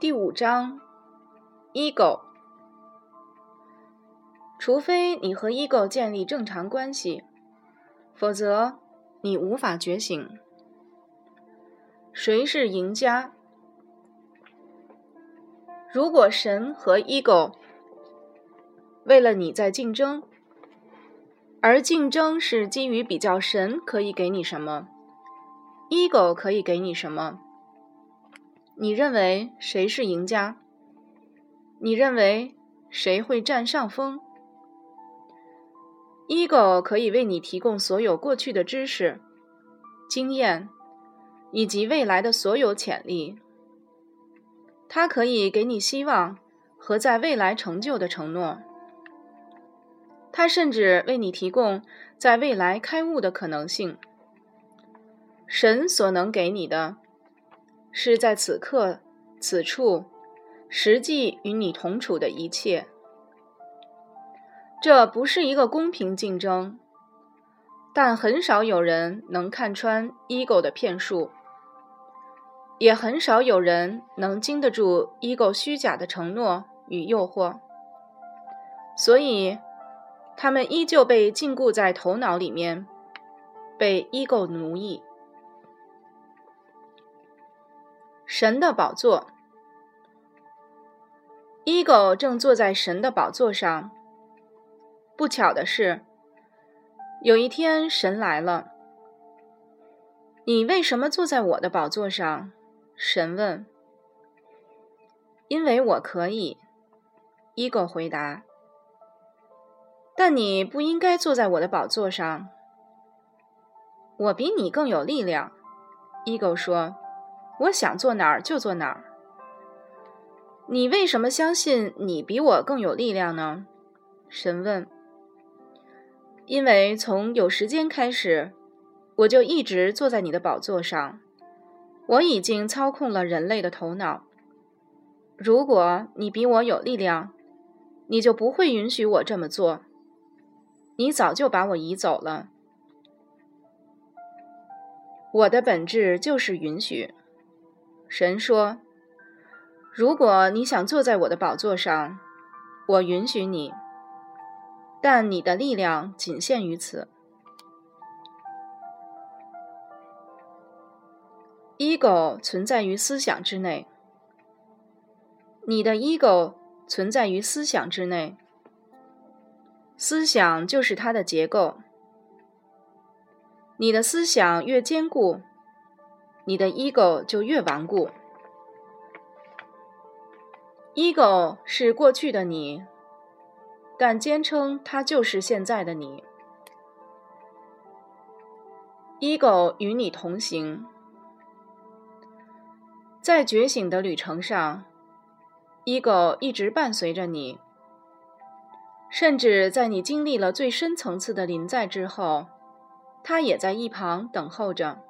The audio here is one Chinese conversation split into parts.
第五章，ego。除非你和 ego 建立正常关系，否则你无法觉醒。谁是赢家？如果神和 ego 为了你在竞争，而竞争是基于比较神可以给你什么，ego 可以给你什么？你认为谁是赢家？你认为谁会占上风？Ego 可以为你提供所有过去的知识、经验以及未来的所有潜力。它可以给你希望和在未来成就的承诺。它甚至为你提供在未来开悟的可能性。神所能给你的。是在此刻、此处，实际与你同处的一切。这不是一个公平竞争，但很少有人能看穿 ego 的骗术，也很少有人能经得住 ego 虚假的承诺与诱惑，所以他们依旧被禁锢在头脑里面，被 ego 奴役。神的宝座，ego 正坐在神的宝座上。不巧的是，有一天神来了。你为什么坐在我的宝座上？神问。因为我可以，ego 回答。但你不应该坐在我的宝座上。我比你更有力量，ego 说。我想坐哪儿就坐哪儿。你为什么相信你比我更有力量呢？神问。因为从有时间开始，我就一直坐在你的宝座上。我已经操控了人类的头脑。如果你比我有力量，你就不会允许我这么做。你早就把我移走了。我的本质就是允许。神说：“如果你想坐在我的宝座上，我允许你，但你的力量仅限于此。ego 存在于思想之内，你的 ego 存在于思想之内，思想就是它的结构。你的思想越坚固。”你的 ego 就越顽固。ego 是过去的你，但坚称它就是现在的你。ego 与你同行，在觉醒的旅程上，ego 一直伴随着你，甚至在你经历了最深层次的临在之后，它也在一旁等候着。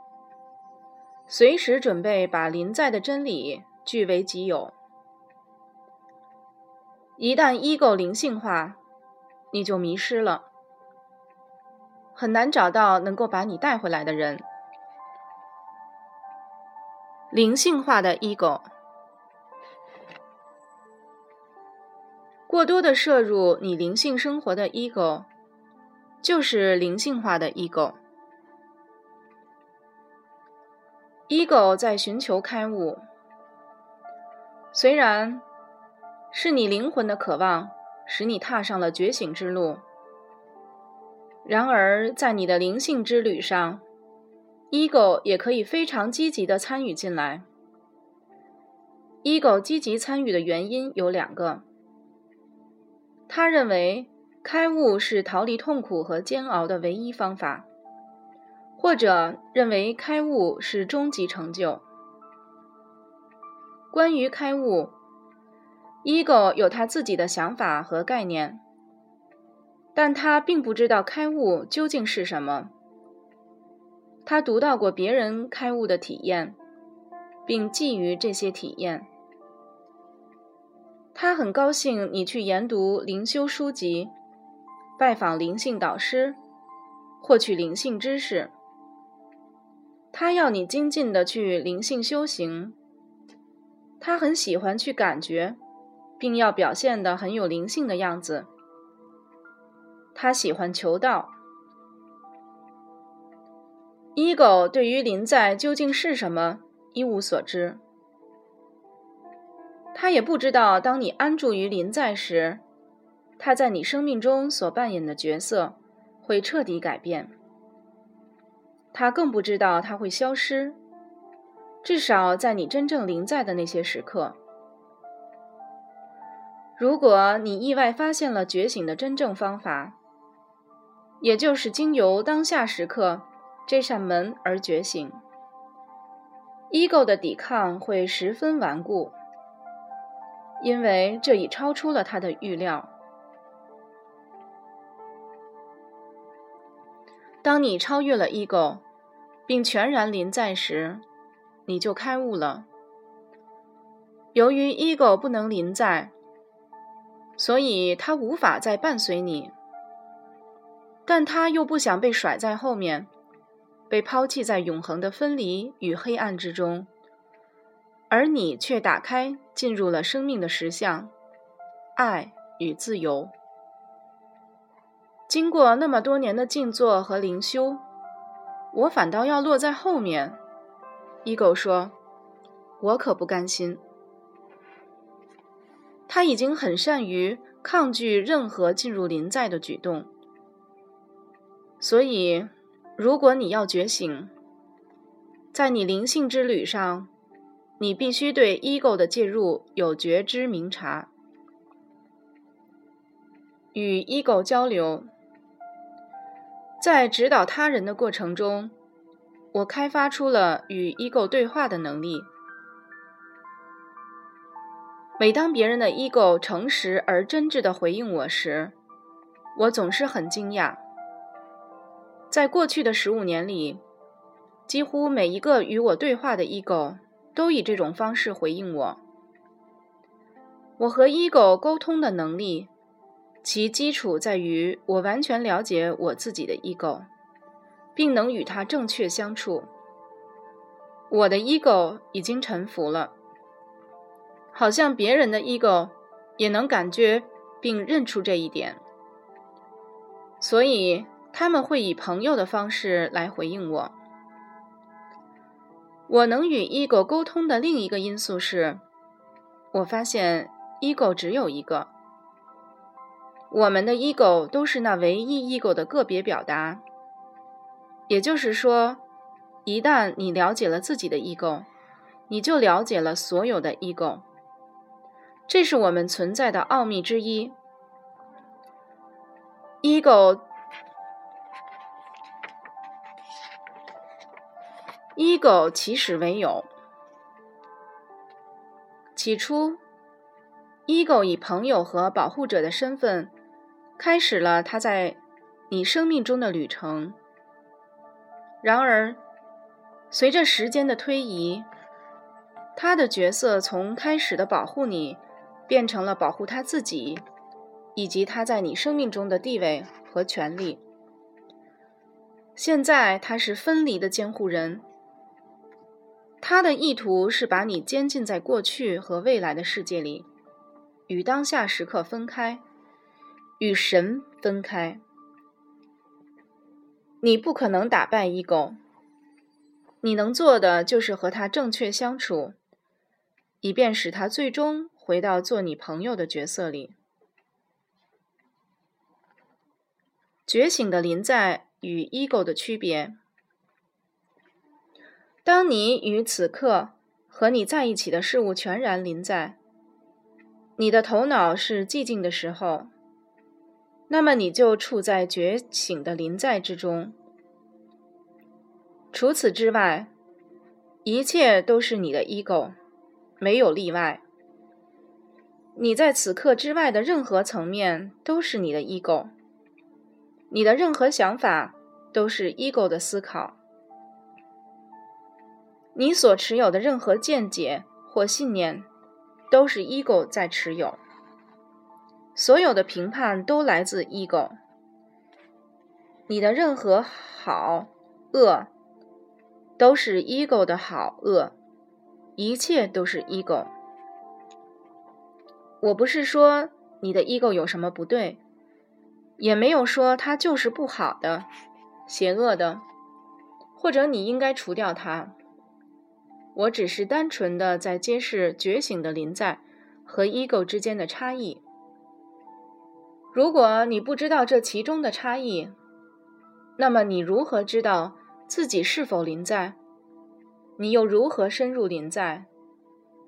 随时准备把临在的真理据为己有。一旦 ego 灵性化，你就迷失了，很难找到能够把你带回来的人。灵性化的 ego，过多的摄入你灵性生活的 ego，就是灵性化的 ego。Ego 在寻求开悟，虽然是你灵魂的渴望使你踏上了觉醒之路，然而在你的灵性之旅上，ego 也可以非常积极的参与进来。ego 积极参与的原因有两个：他认为开悟是逃离痛苦和煎熬的唯一方法。或者认为开悟是终极成就。关于开悟，ego 有他自己的想法和概念，但他并不知道开悟究竟是什么。他读到过别人开悟的体验，并觊觎这些体验。他很高兴你去研读灵修书籍，拜访灵性导师，获取灵性知识。他要你精进的去灵性修行，他很喜欢去感觉，并要表现的很有灵性的样子。他喜欢求道。ego 对于临在究竟是什么一无所知，他也不知道，当你安住于临在时，他在你生命中所扮演的角色会彻底改变。他更不知道他会消失，至少在你真正临在的那些时刻。如果你意外发现了觉醒的真正方法，也就是经由当下时刻。这扇门而觉醒，ego 的抵抗会十分顽固，因为这已超出了他的预料。当你超越了 ego，并全然临在时，你就开悟了。由于 ego 不能临在，所以它无法再伴随你，但它又不想被甩在后面。被抛弃在永恒的分离与黑暗之中，而你却打开，进入了生命的实相——爱与自由。经过那么多年的静坐和灵修，我反倒要落在后面。ego 说：“我可不甘心。”他已经很善于抗拒任何进入临在的举动，所以。如果你要觉醒，在你灵性之旅上，你必须对 ego 的介入有觉知明察。与 ego 交流，在指导他人的过程中，我开发出了与 ego 对话的能力。每当别人的 ego 诚实而真挚地回应我时，我总是很惊讶。在过去的十五年里，几乎每一个与我对话的 ego 都以这种方式回应我。我和 ego 沟通的能力，其基础在于我完全了解我自己的 ego，并能与它正确相处。我的 ego 已经臣服了，好像别人的 ego 也能感觉并认出这一点，所以。他们会以朋友的方式来回应我。我能与 ego 沟通的另一个因素是，我发现 ego 只有一个。我们的 ego 都是那唯一 ego 的个别表达。也就是说，一旦你了解了自己的 ego，你就了解了所有的 ego。这是我们存在的奥秘之一。ego。ego 起始为有。起初，ego 以朋友和保护者的身份，开始了他在你生命中的旅程。然而，随着时间的推移，他的角色从开始的保护你，变成了保护他自己，以及他在你生命中的地位和权利。现在，他是分离的监护人。他的意图是把你监禁在过去和未来的世界里，与当下时刻分开，与神分开。你不可能打败 ego，你能做的就是和他正确相处，以便使他最终回到做你朋友的角色里。觉醒的临在与 ego 的区别。当你与此刻和你在一起的事物全然临在，你的头脑是寂静的时候，那么你就处在觉醒的临在之中。除此之外，一切都是你的 ego，没有例外。你在此刻之外的任何层面都是你的 ego，你的任何想法都是 ego 的思考。你所持有的任何见解或信念，都是 ego 在持有。所有的评判都来自 ego。你的任何好恶，都是 ego 的好恶，一切都是 ego。我不是说你的 ego 有什么不对，也没有说它就是不好的、邪恶的，或者你应该除掉它。我只是单纯的在揭示觉醒的临在和 ego 之间的差异。如果你不知道这其中的差异，那么你如何知道自己是否临在？你又如何深入临在？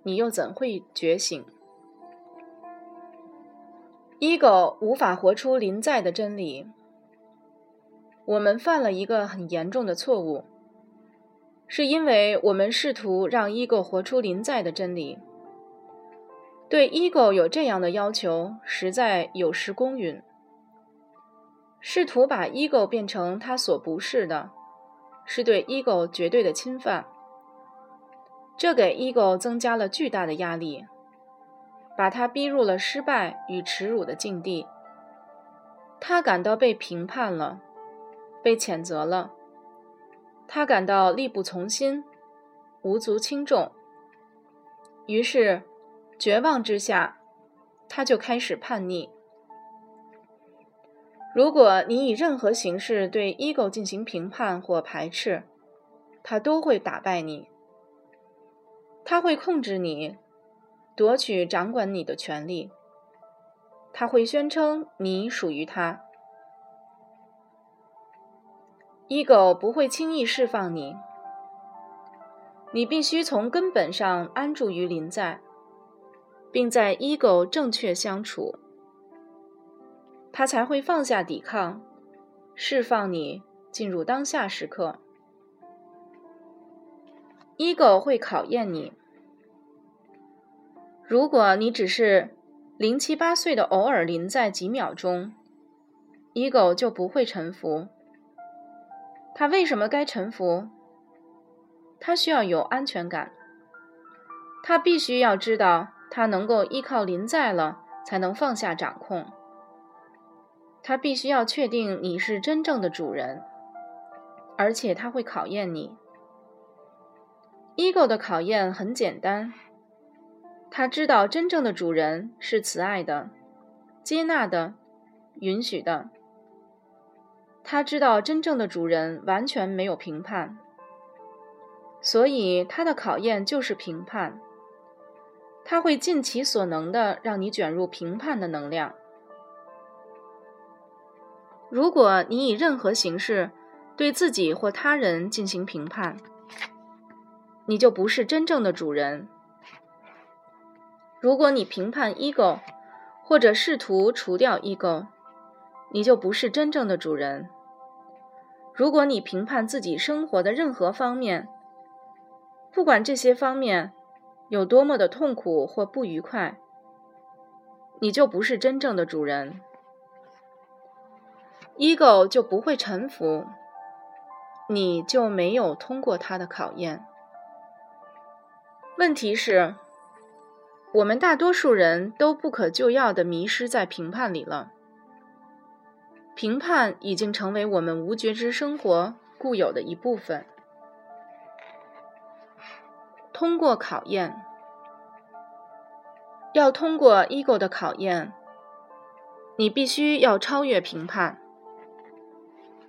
你又怎会觉醒？ego 无法活出临在的真理。我们犯了一个很严重的错误，是因为我们试图让 ego 活出临在的真理。对 ego 有这样的要求，实在有失公允。试图把 ego 变成他所不是的，是对 ego 绝对的侵犯。这给 ego 增加了巨大的压力，把他逼入了失败与耻辱的境地。他感到被评判了，被谴责了。他感到力不从心，无足轻重。于是，绝望之下，他就开始叛逆。如果你以任何形式对 ego 进行评判或排斥，他都会打败你。他会控制你，夺取掌管你的权利。他会宣称你属于他。ego 不会轻易释放你。你必须从根本上安住于临在，并在 ego 正确相处，他才会放下抵抗，释放你进入当下时刻。ego 会考验你。如果你只是零七八碎的偶尔临在几秒钟，ego 就不会臣服。他为什么该臣服？他需要有安全感。他必须要知道，他能够依靠临在了，才能放下掌控。他必须要确定你是真正的主人，而且他会考验你。ego 的考验很简单，他知道真正的主人是慈爱的、接纳的、允许的。他知道真正的主人完全没有评判，所以他的考验就是评判。他会尽其所能的让你卷入评判的能量。如果你以任何形式对自己或他人进行评判，你就不是真正的主人。如果你评判 ego，或者试图除掉 ego，你就不是真正的主人。如果你评判自己生活的任何方面，不管这些方面有多么的痛苦或不愉快，你就不是真正的主人。ego 就不会臣服，你就没有通过它的考验。问题是，我们大多数人都不可救药地迷失在评判里了。评判已经成为我们无觉知生活固有的一部分。通过考验，要通过 ego 的考验，你必须要超越评判，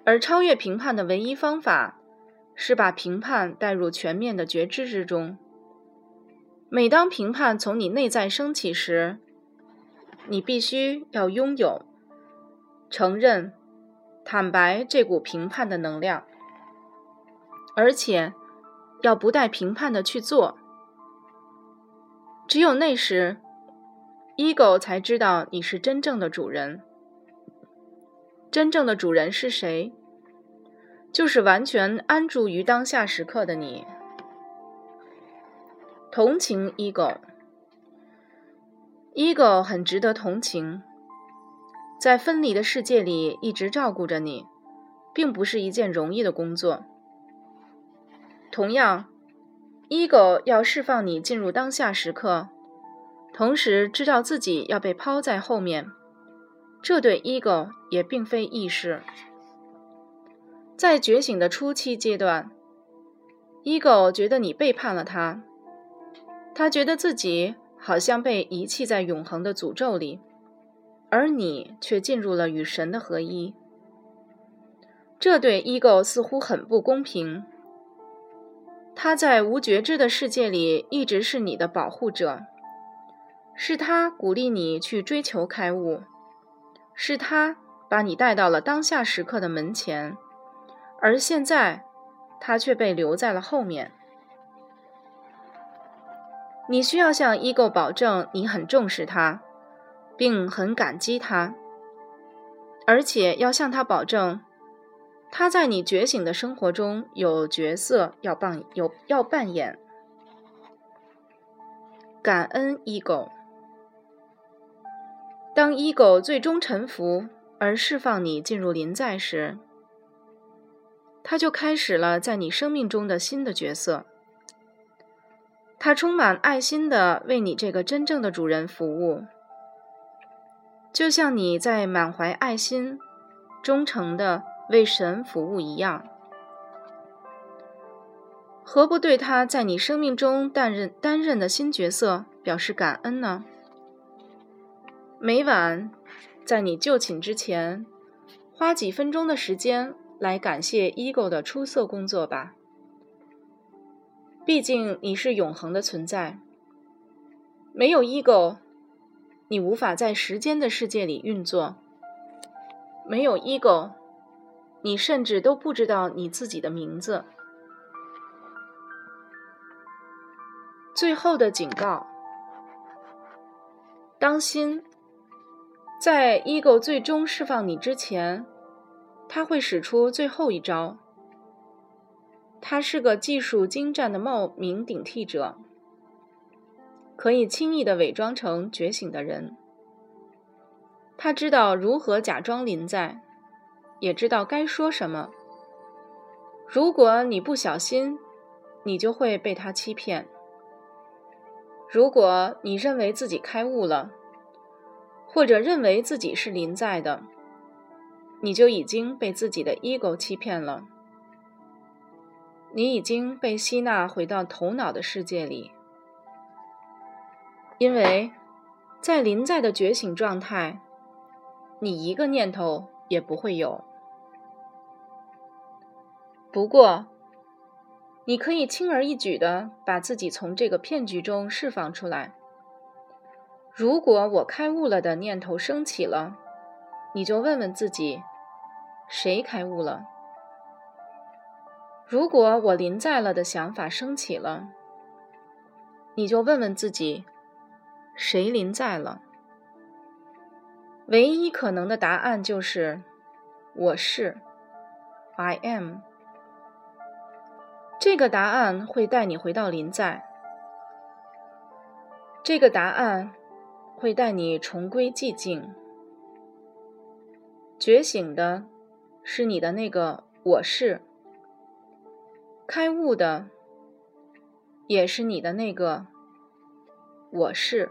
而超越评判的唯一方法是把评判带入全面的觉知之中。每当评判从你内在升起时，你必须要拥有、承认、坦白这股评判的能量，而且要不带评判的去做。只有那时，ego 才知道你是真正的主人。真正的主人是谁？就是完全安住于当下时刻的你。同情 ego，ego 很值得同情，在分离的世界里一直照顾着你，并不是一件容易的工作。同样，ego 要释放你进入当下时刻，同时知道自己要被抛在后面，这对 ego 也并非易事。在觉醒的初期阶段，ego 觉得你背叛了他。他觉得自己好像被遗弃在永恒的诅咒里，而你却进入了与神的合一。这对 ego 似乎很不公平。他在无觉知的世界里一直是你的保护者，是他鼓励你去追求开悟，是他把你带到了当下时刻的门前，而现在他却被留在了后面。你需要向 ego 保证你很重视他，并很感激他，而且要向他保证。他在你觉醒的生活中有角色要扮有要扮演。感恩 ego。当 ego 最终臣服而释放你进入临在时，他就开始了在你生命中的新的角色。他充满爱心的为你这个真正的主人服务，就像你在满怀爱心、忠诚的。为神服务一样，何不对他在你生命中担任担任的新角色表示感恩呢？每晚在你就寝之前，花几分钟的时间来感谢 ego 的出色工作吧。毕竟你是永恒的存在，没有 ego，你无法在时间的世界里运作。没有 ego。你甚至都不知道你自己的名字。最后的警告：当心，在 ego 最终释放你之前，他会使出最后一招。他是个技术精湛的冒名顶替者，可以轻易的伪装成觉醒的人。他知道如何假装临在。也知道该说什么。如果你不小心，你就会被他欺骗。如果你认为自己开悟了，或者认为自己是临在的，你就已经被自己的 ego 欺骗了。你已经被吸纳回到头脑的世界里，因为在临在的觉醒状态，你一个念头也不会有。不过，你可以轻而易举的把自己从这个骗局中释放出来。如果我开悟了的念头升起了，你就问问自己：谁开悟了？如果我临在了的想法升起了，你就问问自己：谁临在了？唯一可能的答案就是：我是，I am。这个答案会带你回到临在。这个答案会带你重归寂静。觉醒的是你的那个我是，开悟的也是你的那个我是。